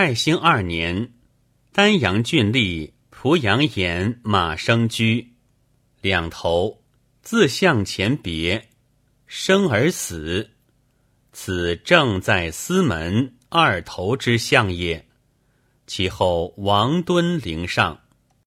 泰兴二年，丹阳郡吏濮阳言马生居，两头自向前别，生而死，此正在司门二头之相也，其后王敦陵上。